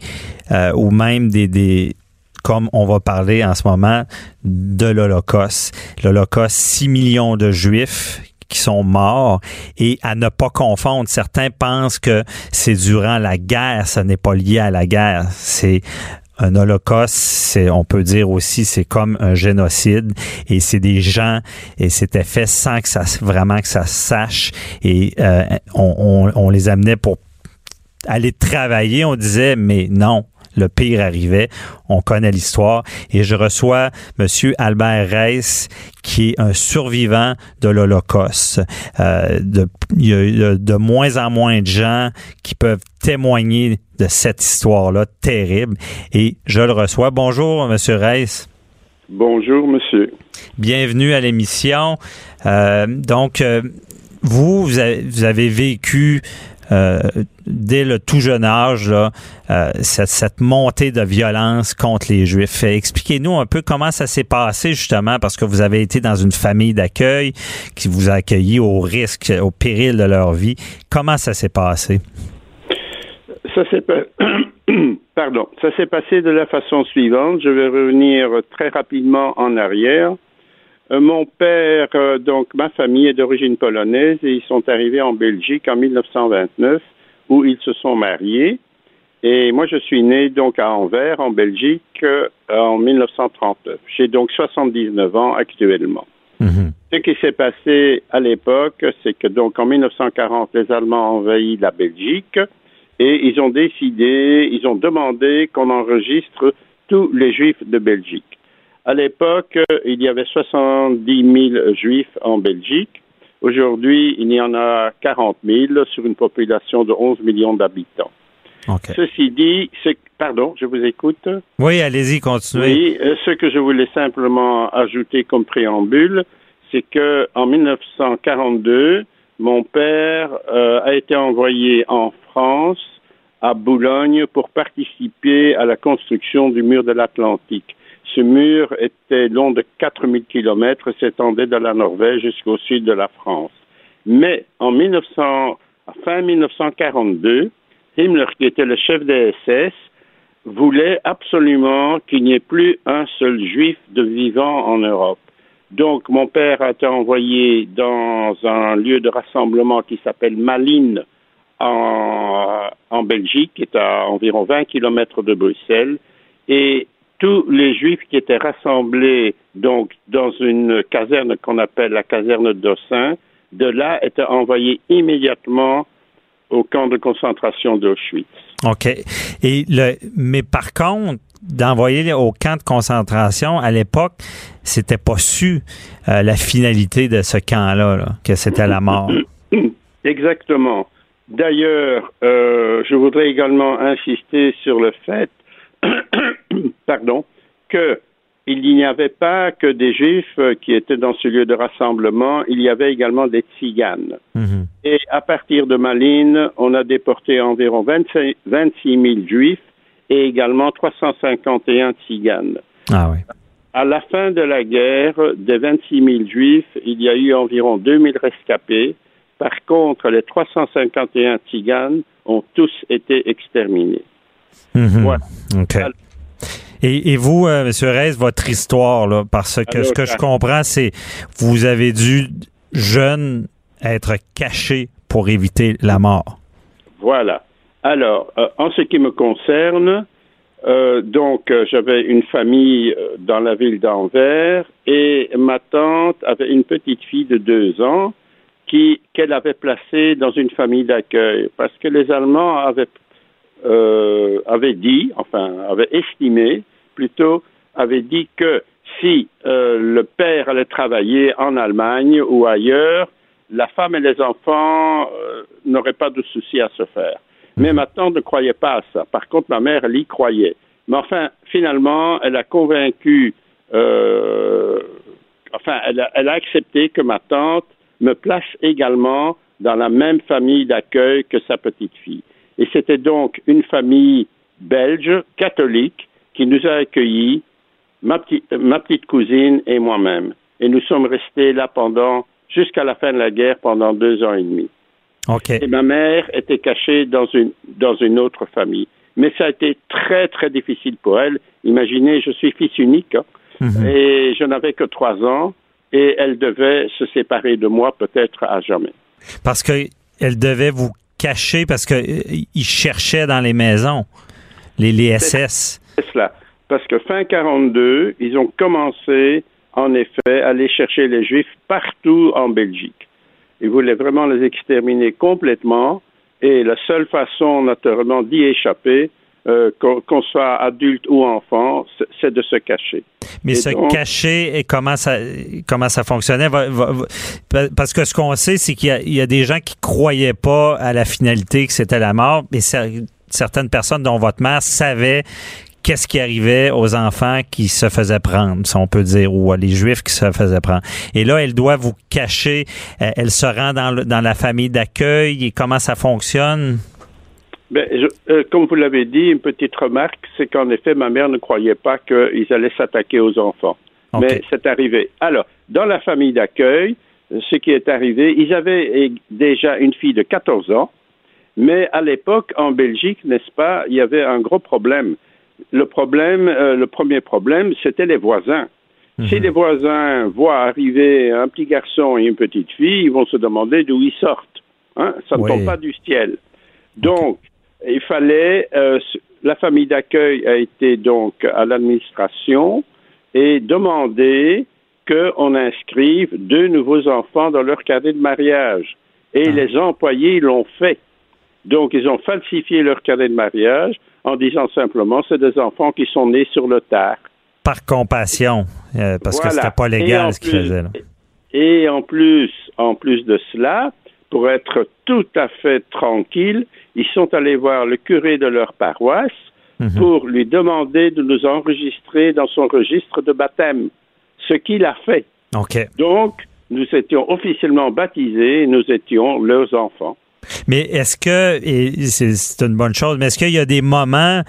euh, ou même des, des comme on va parler en ce moment de l'Holocauste. L'Holocauste, 6 millions de Juifs qui sont morts et à ne pas confondre. Certains pensent que c'est durant la guerre, ce n'est pas lié à la guerre. C'est un holocauste, c'est, on peut dire aussi, c'est comme un génocide et c'est des gens et c'était fait sans que ça vraiment que ça sache et euh, on les amenait pour aller travailler. On disait mais non, le pire arrivait. On connaît l'histoire. Et je reçois Monsieur Albert Reiss, qui est un survivant de l'Holocauste. Euh, de, il y a de, de moins en moins de gens qui peuvent témoigner de cette histoire-là terrible. Et je le reçois. Bonjour, Monsieur Reiss. Bonjour, monsieur. Bienvenue à l'émission. Euh, donc, euh, vous, vous avez, vous avez vécu euh, dès le tout jeune âge là, euh, cette, cette montée de violence contre les Juifs. Expliquez-nous un peu comment ça s'est passé justement, parce que vous avez été dans une famille d'accueil qui vous a accueilli au risque, au péril de leur vie. Comment ça s'est passé? Ça s'est. Pardon, ça s'est passé de la façon suivante. Je vais revenir très rapidement en arrière. Euh, mon père, euh, donc ma famille est d'origine polonaise et ils sont arrivés en Belgique en 1929 où ils se sont mariés. Et moi, je suis né donc à Anvers, en Belgique, euh, en 1939. J'ai donc 79 ans actuellement. Mhm. Ce qui s'est passé à l'époque, c'est que donc en 1940, les Allemands ont envahi la Belgique et ils ont décidé, ils ont demandé qu'on enregistre tous les Juifs de Belgique. À l'époque, il y avait 70 000 Juifs en Belgique. Aujourd'hui, il y en a 40 000 sur une population de 11 millions d'habitants. OK. Ceci dit, pardon, je vous écoute. Oui, allez-y, continuez. Oui, euh, ce que je voulais simplement ajouter comme préambule, c'est que en 1942, mon père euh, a été envoyé en France, à Boulogne, pour participer à la construction du mur de l'Atlantique. Ce mur était long de 4000 kilomètres, s'étendait de la Norvège jusqu'au sud de la France. Mais en 1900, fin 1942, Himmler, qui était le chef des SS, voulait absolument qu'il n'y ait plus un seul juif de vivant en Europe. Donc, mon père a été envoyé dans un lieu de rassemblement qui s'appelle Malines en, en Belgique, qui est à environ 20 kilomètres de Bruxelles, et tous les juifs qui étaient rassemblés donc dans une caserne qu'on appelle la caserne d'Ossin, de là étaient envoyés immédiatement au camp de concentration d'Auschwitz. OK. Et le, mais par contre, d'envoyer au camp de concentration, à l'époque, c'était pas su euh, la finalité de ce camp-là, là, que c'était la mort. Exactement. D'ailleurs, euh, je voudrais également insister sur le fait, pardon, que il n'y avait pas que des juifs qui étaient dans ce lieu de rassemblement, il y avait également des tziganes. Mhm. Et à partir de Malines, on a déporté environ 26 000 juifs et également 351 tziganes. Ah oui. À la fin de la guerre, des 26 000 juifs, il y a eu environ 2 000 rescapés. Par contre, les 351 tziganes ont tous été exterminés. Voilà. OK. Et, et vous, euh, M. Reyes, votre histoire, là, parce que Alors, ce que je comprends, c'est vous avez dû, jeune, être caché pour éviter la mort. Voilà. Alors, euh, en ce qui me concerne, euh, donc euh, j'avais une famille dans la ville d'Anvers et ma tante avait une petite fille de deux ans qui qu'elle avait placée dans une famille d'accueil parce que les Allemands avaient euh, avaient dit, enfin avaient estimé plutôt, avaient dit que si euh, le père allait travailler en Allemagne ou ailleurs, la femme et les enfants euh, n'auraient pas de souci à se faire. Mais ma tante ne croyait pas à ça. Par contre, ma mère, elle y croyait. Mais enfin, finalement, elle a convaincu, euh, enfin, elle a, elle a accepté que ma tante me place également dans la même famille d'accueil que sa petite fille. Et c'était donc une famille belge, catholique, qui nous a accueillis, ma, petite- ma petite cousine et moi-même. Et nous sommes restés là pendant, jusqu'à la fin de la guerre, pendant deux ans et demi. OK. Et ma mère était cachée dans une, dans une autre famille. Mais ça a été très, très difficile pour elle. Imaginez, je suis fils unique, hein, Mhm. et je n'avais que trois ans, et elle devait se séparer de moi peut-être à jamais. Parce que elle devait vous cacher parce que euh, cherchaient dans les maisons les, les SS. C'est cela. Parce que fin 42, ils ont commencé, en effet, à aller chercher les Juifs partout en Belgique. Ils voulaient vraiment les exterminer complètement. Et la seule façon, naturellement, d'y échapper, euh, qu'on soit adulte ou enfant, c'est- de se cacher. Mais Et se donc- cacher et comment ça comment ça fonctionnait va- va- va- parce que ce qu'on sait c'est qu'il y y a des gens qui croyaient pas à la finalité que c'était la mort mais cer- certaines personnes dont votre mère savaient qu'est-ce qui arrivait aux enfants qui se faisaient prendre, si on peut dire, ou à les juifs qui se faisaient prendre. Et là, elle doit vous cacher, elle se rend dans, le- dans la famille d'accueil et comment ça fonctionne? Ben, je- euh, comme vous l'avez dit, une petite remarque, c'est qu'en effet, ma mère ne croyait pas qu'ils allaient s'attaquer aux enfants. Mais c'est arrivé. Alors, dans la famille d'accueil, ce qui est arrivé, ils avaient déjà une fille de 14 ans, mais à l'époque, en Belgique, n'est-ce pas, il y avait un gros problème. Le problème, euh, le premier problème, c'était les voisins. Si les voisins voient arriver un petit garçon et une petite fille, ils vont se demander d'où ils sortent. Hein? Ça ne Oui. tombe pas du ciel. Donc, il fallait. euh, la famille d'accueil a été donc à l'administration et demandé qu'on inscrive deux nouveaux enfants dans leur cadet de mariage. Et les employés l'ont fait. Donc, ils ont falsifié leur cadet de mariage en disant simplement c'est des enfants qui sont nés sur le tard. Par compassion, euh, parce que Voilà. c'était pas légal ce qu'ils faisaient. là. Et en plus, en plus de cela, pour être tout à fait tranquille, ils sont allés voir le curé de leur paroisse Mhm. pour lui demander de nous enregistrer dans son registre de baptême, ce qu'il a fait. Donc, nous étions officiellement baptisés nous étions leurs enfants. Mais est-ce que, et c'est une bonne chose, mais est-ce qu'il y a des moments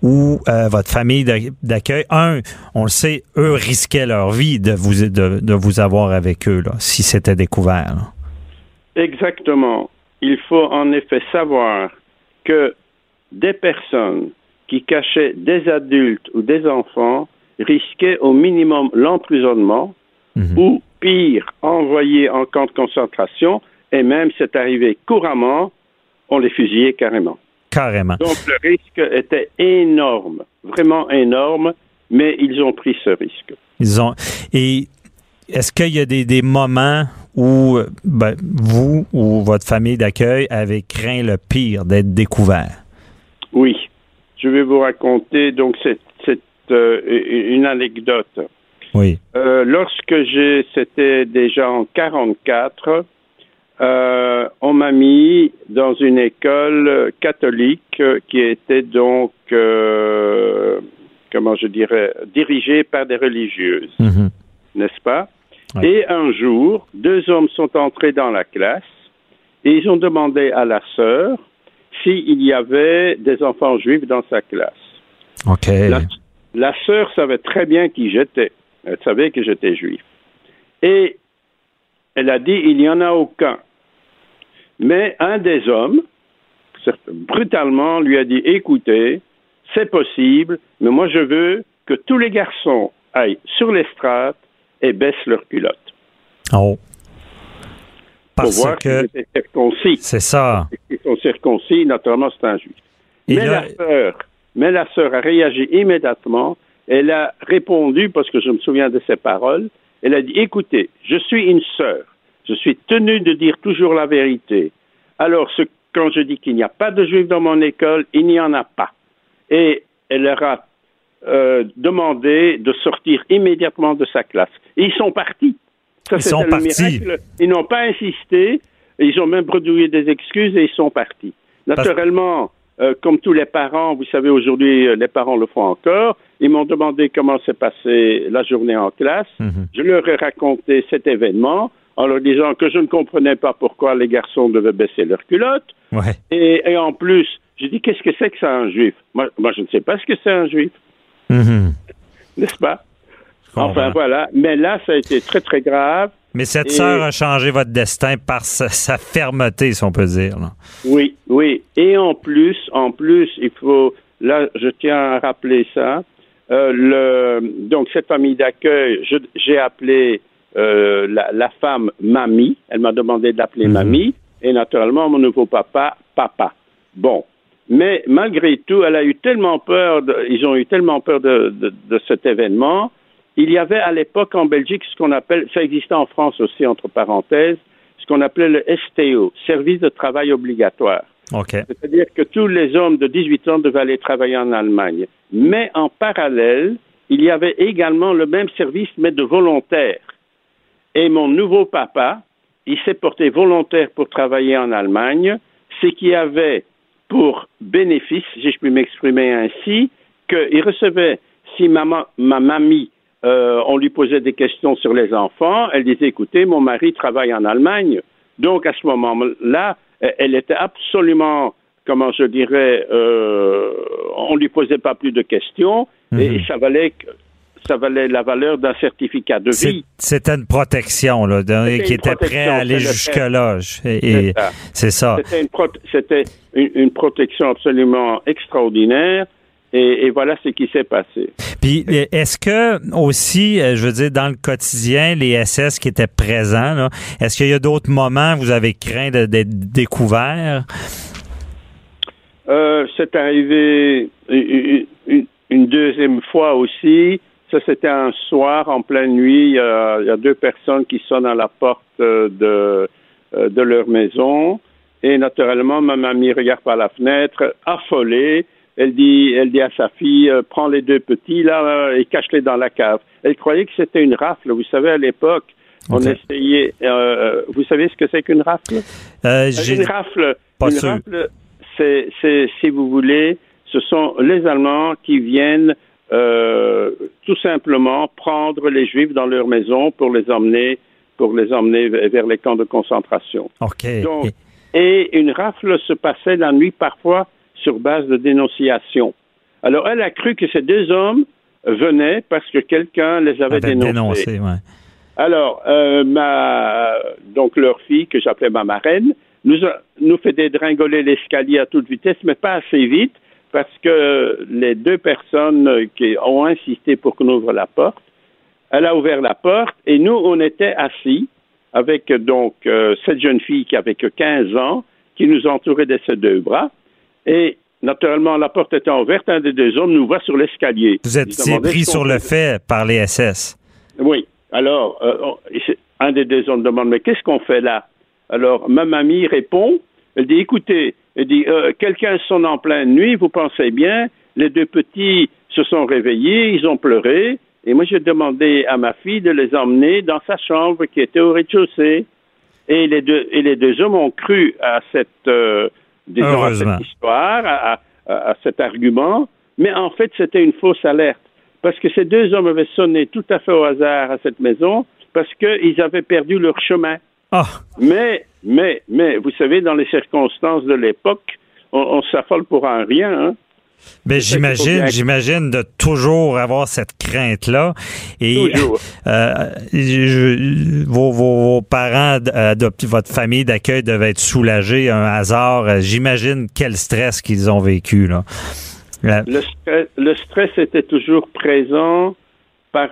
où euh, votre famille d'accueil, un, on le sait, eux risquaient leur vie de vous, de, vous avoir avec eux, là, si c'était découvert? Exactement. Il faut en effet savoir que des personnes qui cachaient des adultes ou des enfants risquaient au minimum l'emprisonnement mhm. ou pire, envoyés en camp de concentration et même c'est arrivé couramment, on les fusillait carrément. Carrément. Donc le risque était énorme, vraiment énorme, mais ils ont pris ce risque. Ils ont. Et est-ce qu'il y a des, moments où ben, vous ou votre famille d'accueil avez craint le pire d'être découvert? Oui. Je vais vous raconter donc cette, euh, une anecdote. Oui. Euh, lorsque j'ai, c'était déjà en 44, euh, on m'a mis dans une école catholique qui était donc, euh, comment je dirais, dirigée par des religieuses, mhm. n'est-ce pas? Et un jour, deux hommes sont entrés dans la classe et ils ont demandé à la sœur s'il y avait des enfants juifs dans sa classe. OK. La, la sœur savait très bien qui j'étais. Elle savait que j'étais juif. Et elle a dit, il n'y en a aucun. Mais un des hommes, brutalement, lui a dit, écoutez, c'est possible, mais moi je veux que tous les garçons aillent sur l'estrade et baissent leurs culottes. Oh. Parce Pour voir que circoncis. C'est ça. Ils sont circoncis, naturellement, c'est un juif. mais, la sœur, mais la sœur a réagi immédiatement. Elle a répondu, parce que je me souviens de ses paroles, elle a dit, écoutez, je suis une sœur. Je suis tenu de dire toujours la vérité. Alors, quand je dis qu'il n'y a pas de juifs dans mon école, il n'y en a pas. Et elle leur a euh, demandé de sortir immédiatement de sa classe. Et ils sont partis. Ça, ils sont partis. Ils n'ont pas insisté. Ils ont même produit des excuses et ils sont partis. Naturellement, euh, comme tous les parents, vous savez, aujourd'hui, euh, les parents le font encore. Ils m'ont demandé comment s'est passée la journée en classe. Mhm. Je leur ai raconté cet événement en leur disant que je ne comprenais pas pourquoi les garçons devaient baisser leurs culottes. Et, en plus, j'ai dit, qu'est-ce que c'est que ça un juif? Moi, je ne sais pas ce que c'est un juif. Mhm. N'est-ce pas? Enfin, voilà. Mais là, ça a été très, très grave. Mais cette sœur a changé votre destin par sa, fermeté, si on peut dire. Oui, oui. Et en plus, en plus, il faut, là, je tiens à rappeler ça. Euh, le, donc, cette famille d'accueil, j'ai appelé euh, la, femme mamie. Elle m'a demandé d'appeler mhm. mamie. Et naturellement, mon nouveau papa, papa. Bon. Mais malgré tout, elle a eu tellement peur, ils ont eu tellement peur de, de cet événement il y avait à l'époque en Belgique ce qu'on appelle, ça existait en France aussi entre parenthèses, ce qu'on appelait le STO, service de travail obligatoire. C'est-à-dire que tous les hommes de 18 ans devaient aller travailler en Allemagne. Mais en parallèle, il y avait également le même service, mais de volontaires. Et mon nouveau papa, il s'est porté volontaire pour travailler en Allemagne, ce qui avait pour bénéfice, si je puis m'exprimer ainsi, qu'il recevait, si ma mamie euh, on lui posait des questions sur les enfants. Elle disait, écoutez, mon mari travaille en Allemagne. Donc, à ce moment-là, elle était absolument, comment je dirais, euh, on lui posait pas plus de questions et mhm. ça valait ça valait la valeur d'un certificat de vie. C'était une protection là, qui était prêt à aller jusque-là. Et, c'est ça. C'était une, protection absolument extraordinaire. Et, voilà ce qui s'est passé. Puis, est-ce que aussi, euh, je veux dire, dans le quotidien, les SS qui étaient présents, est-ce qu'il y a d'autres moments où vous avez craint d'être découvert? Euh, c'est arrivé une, deuxième fois aussi. Ça, c'était un soir en pleine nuit. Il y, a, deux personnes qui sonnent à la porte de, euh, de leur maison. Et naturellement, ma mamie regarde par la fenêtre, affolée elle dit, elle dit à sa fille, euh, prends les deux petits là et cache-les dans la cave. Elle croyait que c'était une rafle. Vous savez, à l'époque, on essayait. Euh, vous savez ce que c'est qu'une rafle? Euh, Une rafle. une rafle, c'est, si vous voulez, ce sont les Allemands qui viennent tout simplement prendre les Juifs dans leur maison pour les emmener, pour les emmener vers les camps de concentration. Ok. Donc, et une rafle se passait la nuit parfois sur base de dénonciation. Alors elle a cru que ces deux hommes venaient parce que quelqu'un les avait dénoncés. Alors, euh, ma, donc leur fille, que j'appelais ma marraine, nous, nous fait dédringoler l'escalier à toute vitesse, mais pas assez vite, parce que les deux personnes qui ont insisté pour qu'on ouvre la porte, elle a ouvert la porte et nous, on était assis avec donc euh, cette jeune fille qui avait que 15 ans, qui nous entourait de ses deux bras. Et naturellement, la porte étant ouverte, un des deux hommes nous voit sur l'escalier. Vous êtes pris sur le fait par les SS. Oui. Alors, euh, un des deux hommes demande, mais qu'est-ce qu'on fait là? Alors, ma mamie répond, elle dit, écoutez, elle dit, euh, quelqu'un sonne en pleine nuit, vous pensez bien, les deux petits se sont réveillés, ils ont pleuré, et moi j'ai demandé à ma fille de les emmener dans sa chambre qui était au rez-de-chaussée. Et les deux, et les deux hommes ont cru à cette, euh, cette histoire, à, à cet argument, mais en fait c'était une fausse alerte. Parce que ces deux hommes avaient sonné tout à fait au hasard à cette maison parce qu'ils avaient perdu leur chemin. Ah. Mais, mais, mais, vous savez, dans les circonstances de l'époque, on, s'affole pour un rien. Hein? Ben, j'imagine, j'imagine de toujours avoir cette crainte-là. Et euh, vos, vos, parents votre famille d'accueil devait être soulagés, un hasard. J'imagine quel stress qu'ils ont vécu là. Le, stress, était toujours présent par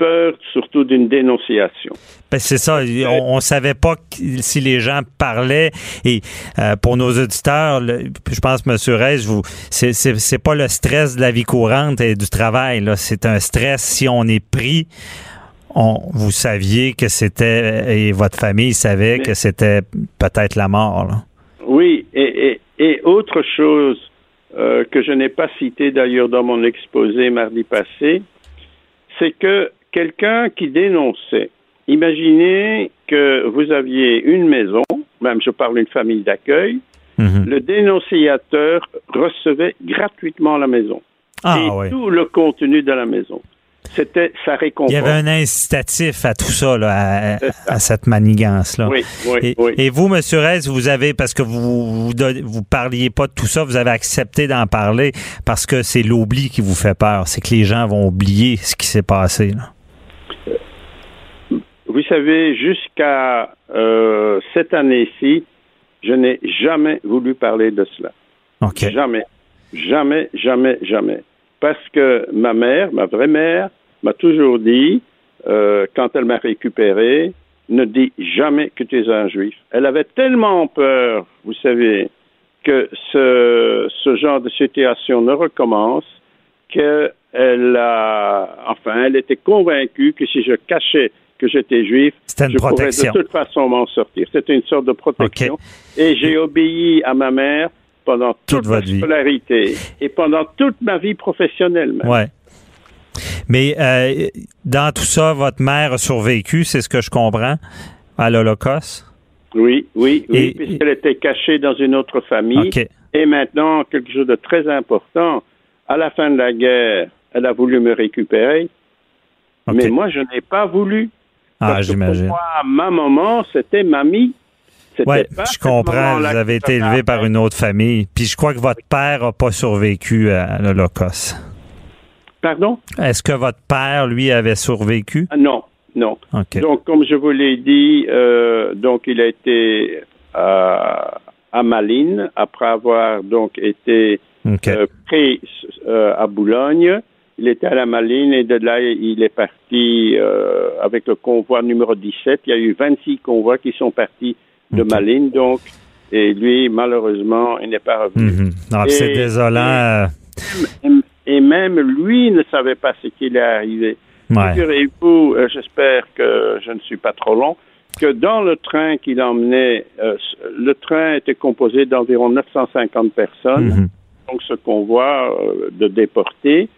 peur surtout d'une dénonciation. Ben c'est ça. On, ne savait pas si les gens parlaient. Et euh, pour nos auditeurs, je pense, Monsieur Reyes, vous, c'est, c'est, pas le stress de la vie courante et du travail. Là, c'est un stress si on est pris. On, vous saviez que c'était et votre famille savait que c'était peut-être la mort. Là. Oui, et, et, et autre chose euh, que je n'ai pas cité d'ailleurs dans mon exposé mardi passé, c'est que quelqu'un qui dénonçait, imaginez que vous aviez une maison, même je parle d'une famille d'accueil, mhm. le dénonciateur recevait gratuitement la maison. Ah, et tout le contenu de la maison. C'était sa récompense. Il y avait un incitatif à tout ça, là, à, cette manigance-là. Oui, oui, et, et, vous, M. Reyes, vous avez, parce que vous, vous, parliez pas de tout ça, vous avez accepté d'en parler parce que c'est l'oubli qui vous fait peur. C'est que les gens vont oublier ce qui s'est passé. Vous savez, jusqu'à euh, cette année-ci, je n'ai jamais voulu parler de cela. Jamais. Jamais, jamais, jamais. Parce que ma mère, ma vraie mère, m'a toujours dit, euh, quand elle m'a récupéré, ne dis jamais que tu es un juif. Elle avait tellement peur, vous savez, que ce, ce genre de situation ne recommence qu'elle a, enfin, elle était convaincue que si je cachais que j'étais juif, je pourrais de toute façon m'en sortir. C'était une sorte de protection. Et j'ai obéi à ma mère pendant toute, ma scolarité et pendant toute ma vie professionnelle. Même. Ouais. Mais euh, dans tout ça, votre mère a survécu, c'est ce que je comprends, à l'Holocauste? Oui, oui, oui, puisqu'elle était cachée dans une autre famille. Et maintenant, quelque chose de très important, à la fin de la guerre, elle a voulu me récupérer, mais moi, je n'ai pas voulu. Ah, j'imagine. Moi, ma maman, c'était mamie. Oui, je comprends. Vous avez été élevé par une autre famille. Puis je crois que votre père n'a pas survécu à l'Holocauste. Pardon? Est-ce que votre père, lui, avait survécu? Ah, non, non. Donc, comme je vous l'ai dit, euh, donc il a été à Malines après avoir donc été euh, pris euh, à Boulogne. Il était à la Malines et de là, il est parti avec le convoi numéro 17. Il y a eu 26 convois qui sont partis de Malines, donc, et lui, malheureusement, il n'est pas revenu. Mhm. C'est désolant. Et, même lui ne savait pas ce qui est arrivé. Figurez-vous, euh, j'espère que je ne suis pas trop long, que dans le train qu'il emmenait, euh, le train était composé d'environ 950 personnes, mhm. donc ce convoi euh, de déportés,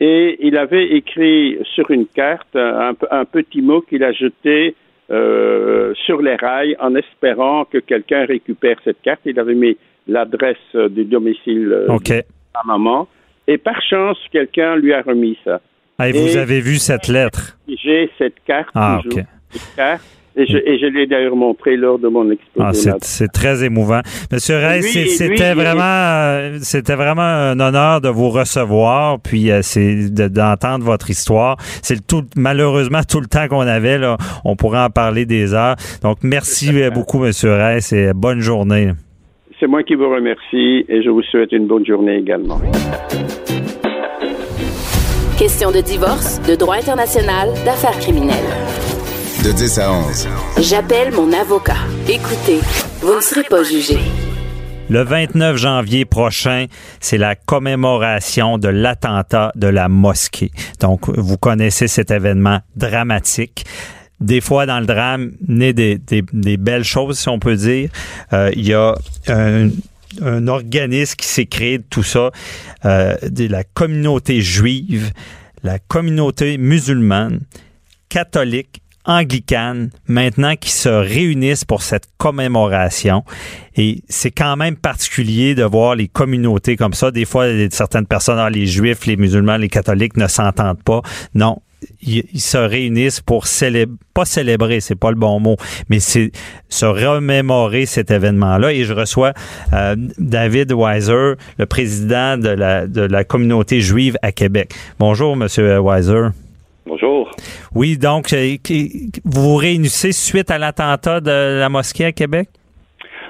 et il avait écrit sur une carte un, un petit mot qu'il a jeté euh, sur les rails en espérant que quelqu'un récupère cette carte. Il avait mis l'adresse du domicile euh, de sa maman. Et par chance, quelqu'un lui a remis ça. Ah, et vous avez vu cette lettre? J'ai cette carte ah, toujours. Cette carte, Et je, et je l'ai d'ailleurs montré lors de mon exposé. Ah, c'est très émouvant. Monsieur Rey, c'était vraiment, euh, c'était vraiment un honneur de vous recevoir, puis euh, c'est d'entendre votre histoire. C'est tout, malheureusement tout le temps qu'on avait là. On pourrait en parler des heures. Donc merci beaucoup, Monsieur Rey. C'est bonne journée. C'est moi qui vous remercie et je vous souhaite une bonne journée également. Question de divorce, de droit international, d'affaires criminelles. De 10 à 11. J'appelle mon avocat. Écoutez, vous ne serez pas jugé. Le 29 janvier prochain, c'est la commémoration de l'attentat de la mosquée. Donc, vous connaissez cet événement dramatique des fois dans le drame naît des, belles choses, si on peut dire. Euh, il y a un, organisme qui s'est créé de tout ça, euh, de la communauté juive, la communauté musulmane, catholique, anglicane, maintenant qui se réunissent pour cette commémoration. Et c'est quand même particulier de voir les communautés comme ça. Des fois, certaines personnes, ah, les juifs, les musulmans, les catholiques ne s'entendent pas. Non, ils, se réunissent pour célébrer, pas célébrer, c'est pas le bon mot, mais c'est se remémorer cet événement-là. Et je reçois euh, David Weiser, le président de la, de la communauté juive à Québec. Bonjour, Monsieur Weiser. Bonjour. Oui, donc, euh, vous vous réunissez suite à l'attentat de la mosquée à Québec?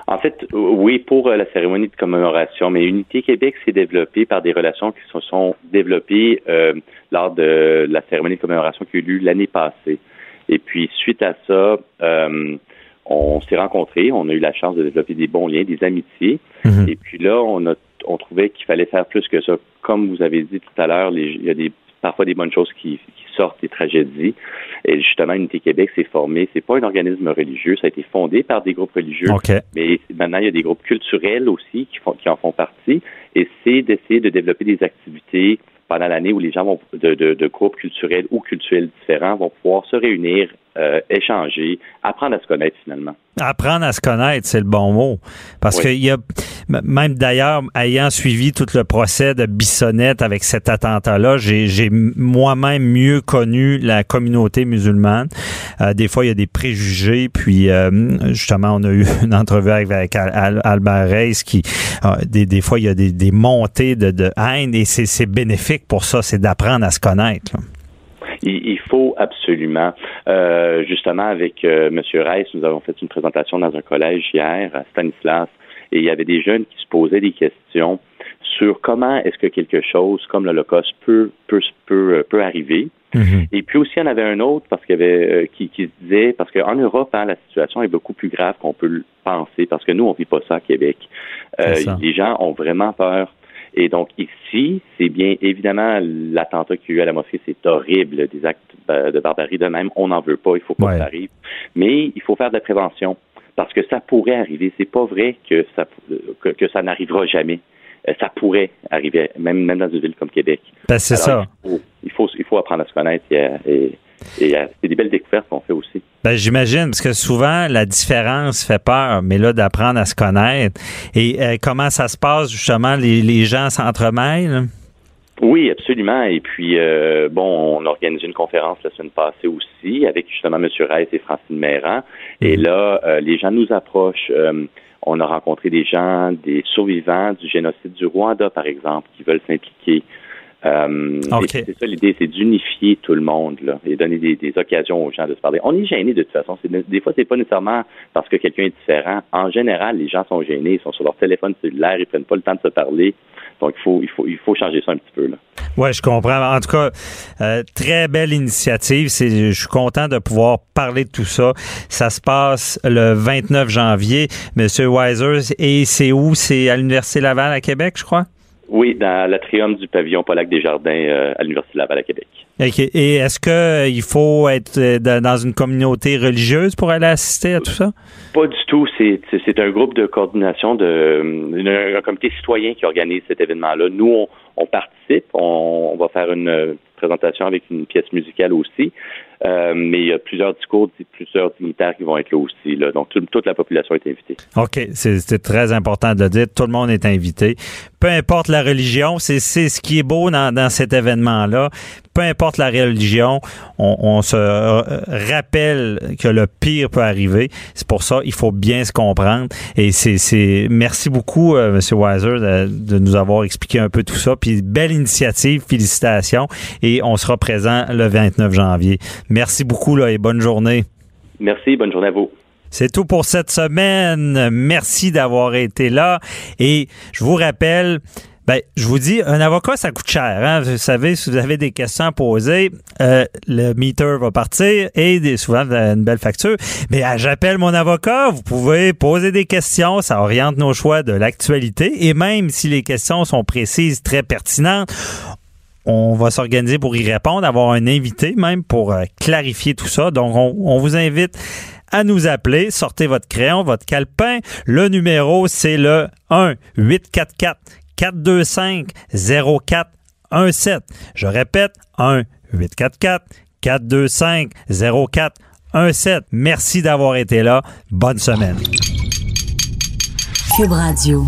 En fait, oui, pour euh, la cérémonie de commémoration, mais Unité Québec s'est développée par des relations qui se sont développées euh, lors de la cérémonie de commémoration qui a eu lieu l'année passée. Et puis, suite à ça, euh, on s'est rencontrés, on a eu la chance de développer des bons liens, des amitiés. Mhm. Et puis là, on a on trouvait qu'il fallait faire plus que ça. Comme vous avez dit tout à l'heure, il y a des parfois des bonnes choses qui, sortent des tragédies. Et justement, Unité Québec s'est formé. C'est pas un organisme religieux, ça a été fondé par des groupes religieux, mais maintenant il y a des groupes culturels aussi qui, font, qui en font partie. Et c'est d'essayer de développer des activités pendant l'année où les gens vont de, de, groupes culturels ou culturels différents vont pouvoir se réunir, euh, échanger, apprendre à se connaître finalement. Apprendre à se connaître, c'est le bon mot. Parce que il y a, même d'ailleurs, ayant suivi tout le procès de Bissonnette avec cet attentat-là, j'ai moi-même mieux connu la communauté musulmane. Euh, des fois, il y a des préjugés, puis euh, justement, on a eu une entrevue avec, Albert Reis qui, euh, des, des, fois, il y a des, des montées de, de haine et c'est bénéfique pour ça, c'est d'apprendre à se connaître. Il, faut absolument. Euh, justement, avec euh, M. Reiss, nous avons fait une présentation dans un collège hier à Stanislas et il y avait des jeunes qui se posaient des questions sur comment est-ce que quelque chose comme l'Holocauste peut, peut, peut, euh, peut arriver. Mm-hmm. Et puis aussi, il y en avait un autre parce qu'il y avait qui, qui se disait parce qu'en Europe, hein, la situation est beaucoup plus grave qu'on peut le penser parce que nous, on vit pas ça à Québec. les gens ont vraiment peur et donc ici, c'est bien évidemment l'attentat qu'il y a eu à la mosquée, c'est horrible, des actes de barbarie de même, on n'en veut pas, il faut pas que ça arrive. Mais il faut faire de la prévention parce que ça pourrait arriver. C'est pas vrai que ça que, ça n'arrivera jamais. Euh, ça pourrait arriver, même, même dans une ville comme Québec. Ben, c'est ça. Il faut, il faut, apprendre à se connaître et et euh, c'est des belles découvertes qu'on fait aussi. Ben, j'imagine, parce que souvent, la différence fait peur, mais là, d'apprendre à se connaître. Et euh, comment ça se passe, justement, les, les gens s'entremêlent? Oui, absolument. Et puis, euh, bon, on a organisé une conférence la semaine passée aussi avec justement M. Reiss et Francine Méran. Et mhm. là, les gens nous approchent. on a rencontré des gens, des survivants du génocide du Rwanda, par exemple, qui veulent s'impliquer. Euh, c'est ça l'idée, c'est d'unifier tout le monde là, et donner des, occasions aux gens de se parler. On est gêné de toute façon. Des fois, c'est pas nécessairement parce que quelqu'un est différent. En général, les gens sont gênés, ils sont sur leur téléphone cellulaire, ils prennent pas le temps de se parler. Donc, il faut, il faut, il faut changer ça un petit peu. Là. Oui, je comprends. En tout cas, euh, très belle initiative. je suis content de pouvoir parler de tout ça. Ça se passe le 29 janvier. Monsieur Weiser, et c'est où? C'est à l'Université Laval à Québec, je crois? Oui, dans l'atrium du pavillon Polac des Jardins euh, à l'Université Laval à Québec. Et est-ce qu'il euh, faut être euh, dans une communauté religieuse pour aller assister à tout ça? Pas du tout. C'est un groupe de coordination, de, un comité citoyen qui organise cet événement-là. Nous, on, participe. On, va faire une présentation avec une pièce musicale aussi. Euh, mais il y a plusieurs discours, plusieurs dignitaires qui vont être là aussi. Là. Donc, toute la population est invitée. OK. C'est très important de le dire. Tout le monde est invité. Peu importe la religion, c'est ce qui est beau dans, dans cet événement-là. Peu importe la religion, on, se euh, rappelle que le pire peut arriver. C'est pour ça il faut bien se comprendre. Et c'est merci beaucoup, euh, M. Weiser, de, nous avoir expliqué un peu tout ça. Puis belle initiative, félicitations. Et on sera présent le 29 janvier. Merci beaucoup là, et bonne journée. Merci, bonne journée à vous. C'est tout pour cette semaine. Merci d'avoir été là. Et je vous rappelle, ben, je vous dis, un avocat, ça coûte cher. Hein? Vous savez, si vous avez des questions à poser, euh, le meter va partir et des, souvent une belle facture. Mais ah, j'appelle mon avocat, vous pouvez poser des questions, ça oriente nos choix de l'actualité. Et même si les questions sont précises, très pertinentes, on va s'organiser pour y répondre, avoir un invité même pour euh, clarifier tout ça. Donc, on vous invite à nous appeler. Sortez votre crayon, votre calepin. Le numéro, c'est le 1 844 425 0417. Je répète, 1 844 425 0417. Merci d'avoir été là. Bonne semaine. Radio.